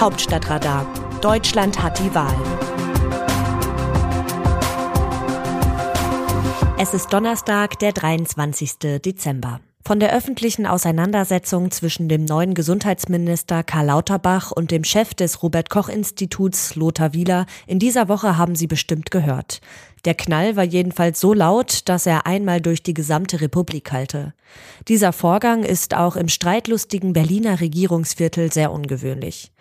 Hauptstadtradar. Deutschland hat die Wahl. Es ist Donnerstag, der 23. Dezember. Von der öffentlichen Auseinandersetzung zwischen dem neuen Gesundheitsminister Karl Lauterbach und dem Chef des Robert Koch Instituts Lothar Wieler in dieser Woche haben Sie bestimmt gehört. Der Knall war jedenfalls so laut, dass er einmal durch die gesamte Republik hallte. Dieser Vorgang ist auch im streitlustigen Berliner Regierungsviertel sehr ungewöhnlich.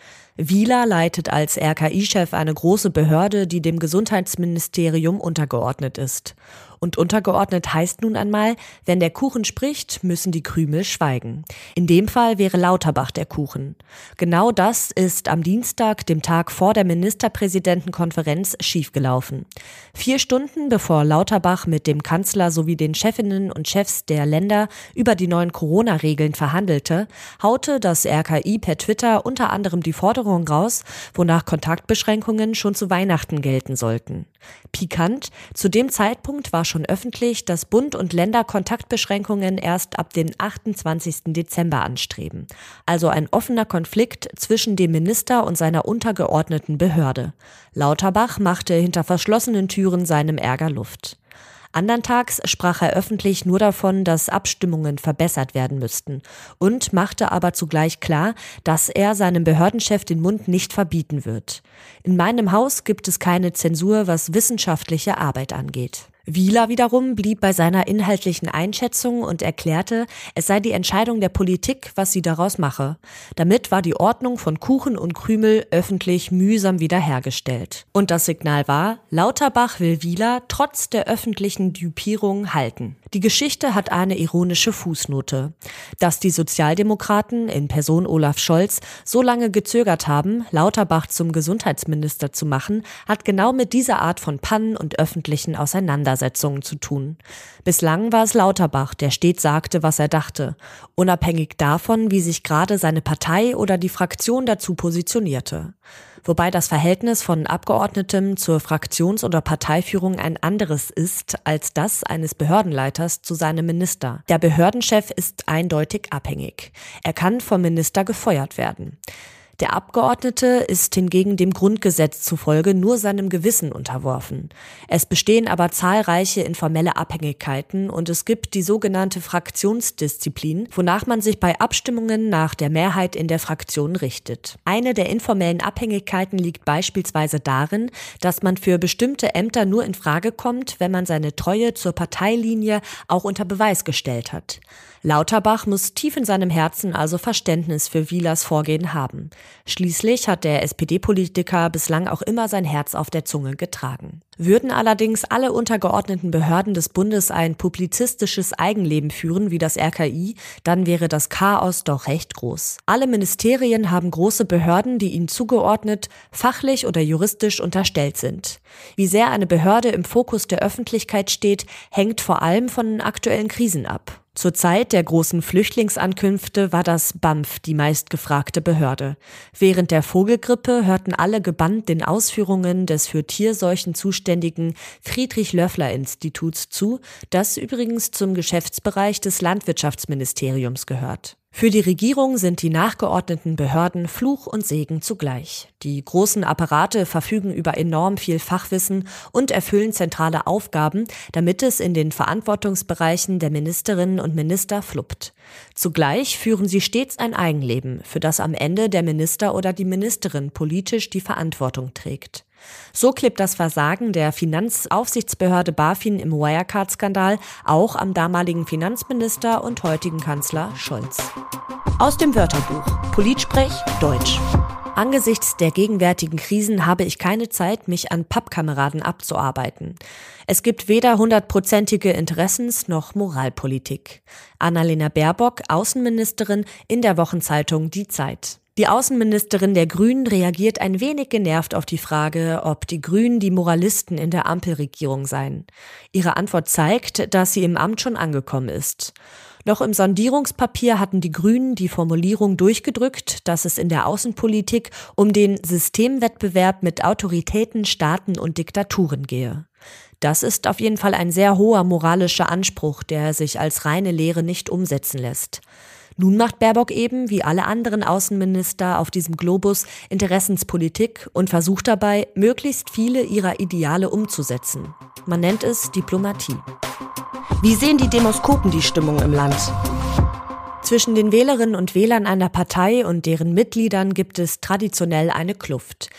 Wieler leitet als RKI-Chef eine große Behörde, die dem Gesundheitsministerium untergeordnet ist. Und untergeordnet heißt nun einmal, wenn der Kuchen spricht, müssen die Krümel schweigen. In dem Fall wäre Lauterbach der Kuchen. Genau das ist am Dienstag, dem Tag vor der Ministerpräsidentenkonferenz, schiefgelaufen. Vier Stunden bevor Lauterbach mit dem Kanzler sowie den Chefinnen und Chefs der Länder über die neuen Corona-Regeln verhandelte, haute das RKI per Twitter unter anderem die Forderung raus, wonach Kontaktbeschränkungen schon zu Weihnachten gelten sollten. Pikant, zu dem Zeitpunkt war schon öffentlich, dass Bund und Länder Kontaktbeschränkungen erst ab dem 28. Dezember anstreben. Also ein offener Konflikt zwischen dem Minister und seiner untergeordneten Behörde. Lauterbach machte hinter verschlossenen Türen seinem Ärger Luft. Anderntags sprach er öffentlich nur davon, dass Abstimmungen verbessert werden müssten und machte aber zugleich klar, dass er seinem Behördenchef den Mund nicht verbieten wird. In meinem Haus gibt es keine Zensur, was wissenschaftliche Arbeit angeht. Wieler wiederum blieb bei seiner inhaltlichen Einschätzung und erklärte, es sei die Entscheidung der Politik, was sie daraus mache. Damit war die Ordnung von Kuchen und Krümel öffentlich mühsam wiederhergestellt. Und das Signal war, Lauterbach will Wieler trotz der öffentlichen Dupierung halten. Die Geschichte hat eine ironische Fußnote. Dass die Sozialdemokraten in Person Olaf Scholz so lange gezögert haben, Lauterbach zum Gesundheitsminister zu machen, hat genau mit dieser Art von Pannen und öffentlichen Auseinandersetzungen zu tun. Bislang war es Lauterbach, der stets sagte, was er dachte, unabhängig davon, wie sich gerade seine Partei oder die Fraktion dazu positionierte wobei das Verhältnis von Abgeordnetem zur Fraktions- oder Parteiführung ein anderes ist als das eines Behördenleiters zu seinem Minister. Der Behördenchef ist eindeutig abhängig. Er kann vom Minister gefeuert werden. Der Abgeordnete ist hingegen dem Grundgesetz zufolge nur seinem Gewissen unterworfen. Es bestehen aber zahlreiche informelle Abhängigkeiten und es gibt die sogenannte Fraktionsdisziplin, wonach man sich bei Abstimmungen nach der Mehrheit in der Fraktion richtet. Eine der informellen Abhängigkeiten liegt beispielsweise darin, dass man für bestimmte Ämter nur in Frage kommt, wenn man seine Treue zur Parteilinie auch unter Beweis gestellt hat. Lauterbach muss tief in seinem Herzen also Verständnis für Wielers Vorgehen haben. Schließlich hat der SPD-Politiker bislang auch immer sein Herz auf der Zunge getragen. Würden allerdings alle untergeordneten Behörden des Bundes ein publizistisches Eigenleben führen wie das RKI, dann wäre das Chaos doch recht groß. Alle Ministerien haben große Behörden, die ihnen zugeordnet, fachlich oder juristisch unterstellt sind. Wie sehr eine Behörde im Fokus der Öffentlichkeit steht, hängt vor allem von aktuellen Krisen ab. Zur Zeit der großen Flüchtlingsankünfte war das BAMF die meistgefragte Behörde. Während der Vogelgrippe hörten alle gebannt den Ausführungen des für Tierseuchen zuständigen Friedrich-Löffler-Instituts zu, das übrigens zum Geschäftsbereich des Landwirtschaftsministeriums gehört. Für die Regierung sind die nachgeordneten Behörden Fluch und Segen zugleich. Die großen Apparate verfügen über enorm viel Fachwissen und erfüllen zentrale Aufgaben, damit es in den Verantwortungsbereichen der Ministerinnen und Minister fluppt. Zugleich führen sie stets ein Eigenleben, für das am Ende der Minister oder die Ministerin politisch die Verantwortung trägt. So klebt das Versagen der Finanzaufsichtsbehörde BaFin im Wirecard-Skandal auch am damaligen Finanzminister und heutigen Kanzler Scholz. Aus dem Wörterbuch Politsprech Deutsch. Angesichts der gegenwärtigen Krisen habe ich keine Zeit, mich an Pappkameraden abzuarbeiten. Es gibt weder hundertprozentige Interessens noch Moralpolitik. Annalena Baerbock, Außenministerin in der Wochenzeitung Die Zeit. Die Außenministerin der Grünen reagiert ein wenig genervt auf die Frage, ob die Grünen die Moralisten in der Ampelregierung seien. Ihre Antwort zeigt, dass sie im Amt schon angekommen ist. Noch im Sondierungspapier hatten die Grünen die Formulierung durchgedrückt, dass es in der Außenpolitik um den Systemwettbewerb mit Autoritäten, Staaten und Diktaturen gehe. Das ist auf jeden Fall ein sehr hoher moralischer Anspruch, der sich als reine Lehre nicht umsetzen lässt. Nun macht Baerbock eben, wie alle anderen Außenminister auf diesem Globus, Interessenspolitik und versucht dabei, möglichst viele ihrer Ideale umzusetzen. Man nennt es Diplomatie. Wie sehen die Demoskopen die Stimmung im Land? Zwischen den Wählerinnen und Wählern einer Partei und deren Mitgliedern gibt es traditionell eine Kluft.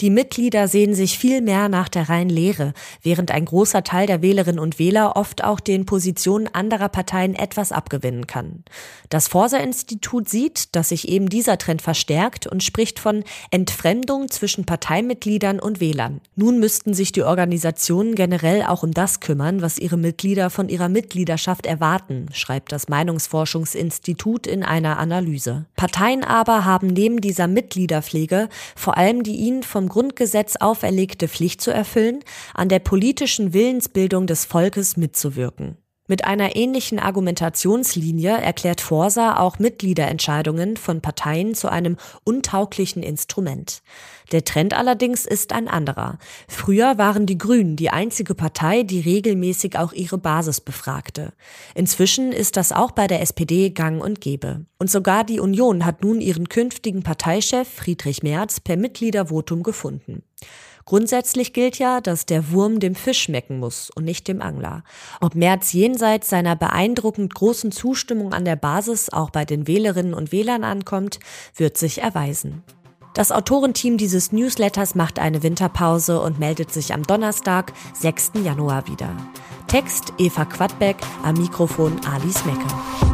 Die Mitglieder sehen sich viel mehr nach der reinen Lehre, während ein großer Teil der Wählerinnen und Wähler oft auch den Positionen anderer Parteien etwas abgewinnen kann. Das Forsa-Institut sieht, dass sich eben dieser Trend verstärkt und spricht von Entfremdung zwischen Parteimitgliedern und Wählern. Nun müssten sich die Organisationen generell auch um das kümmern, was ihre Mitglieder von ihrer Mitgliedschaft erwarten, schreibt das Meinungsforschungsinstitut in einer Analyse. Parteien aber haben neben dieser Mitgliederpflege vor allem die ihnen vom Grundgesetz auferlegte Pflicht zu erfüllen, an der politischen Willensbildung des Volkes mitzuwirken. Mit einer ähnlichen Argumentationslinie erklärt Forsa auch Mitgliederentscheidungen von Parteien zu einem untauglichen Instrument. Der Trend allerdings ist ein anderer. Früher waren die Grünen die einzige Partei, die regelmäßig auch ihre Basis befragte. Inzwischen ist das auch bei der SPD gang und gäbe. Und sogar die Union hat nun ihren künftigen Parteichef Friedrich Merz per Mitgliedervotum gefunden. Grundsätzlich gilt ja, dass der Wurm dem Fisch schmecken muss und nicht dem Angler. Ob Merz jenseits seiner beeindruckend großen Zustimmung an der Basis auch bei den Wählerinnen und Wählern ankommt, wird sich erweisen. Das Autorenteam dieses Newsletters macht eine Winterpause und meldet sich am Donnerstag, 6. Januar wieder. Text Eva Quadbeck, am Mikrofon Alice Mecke.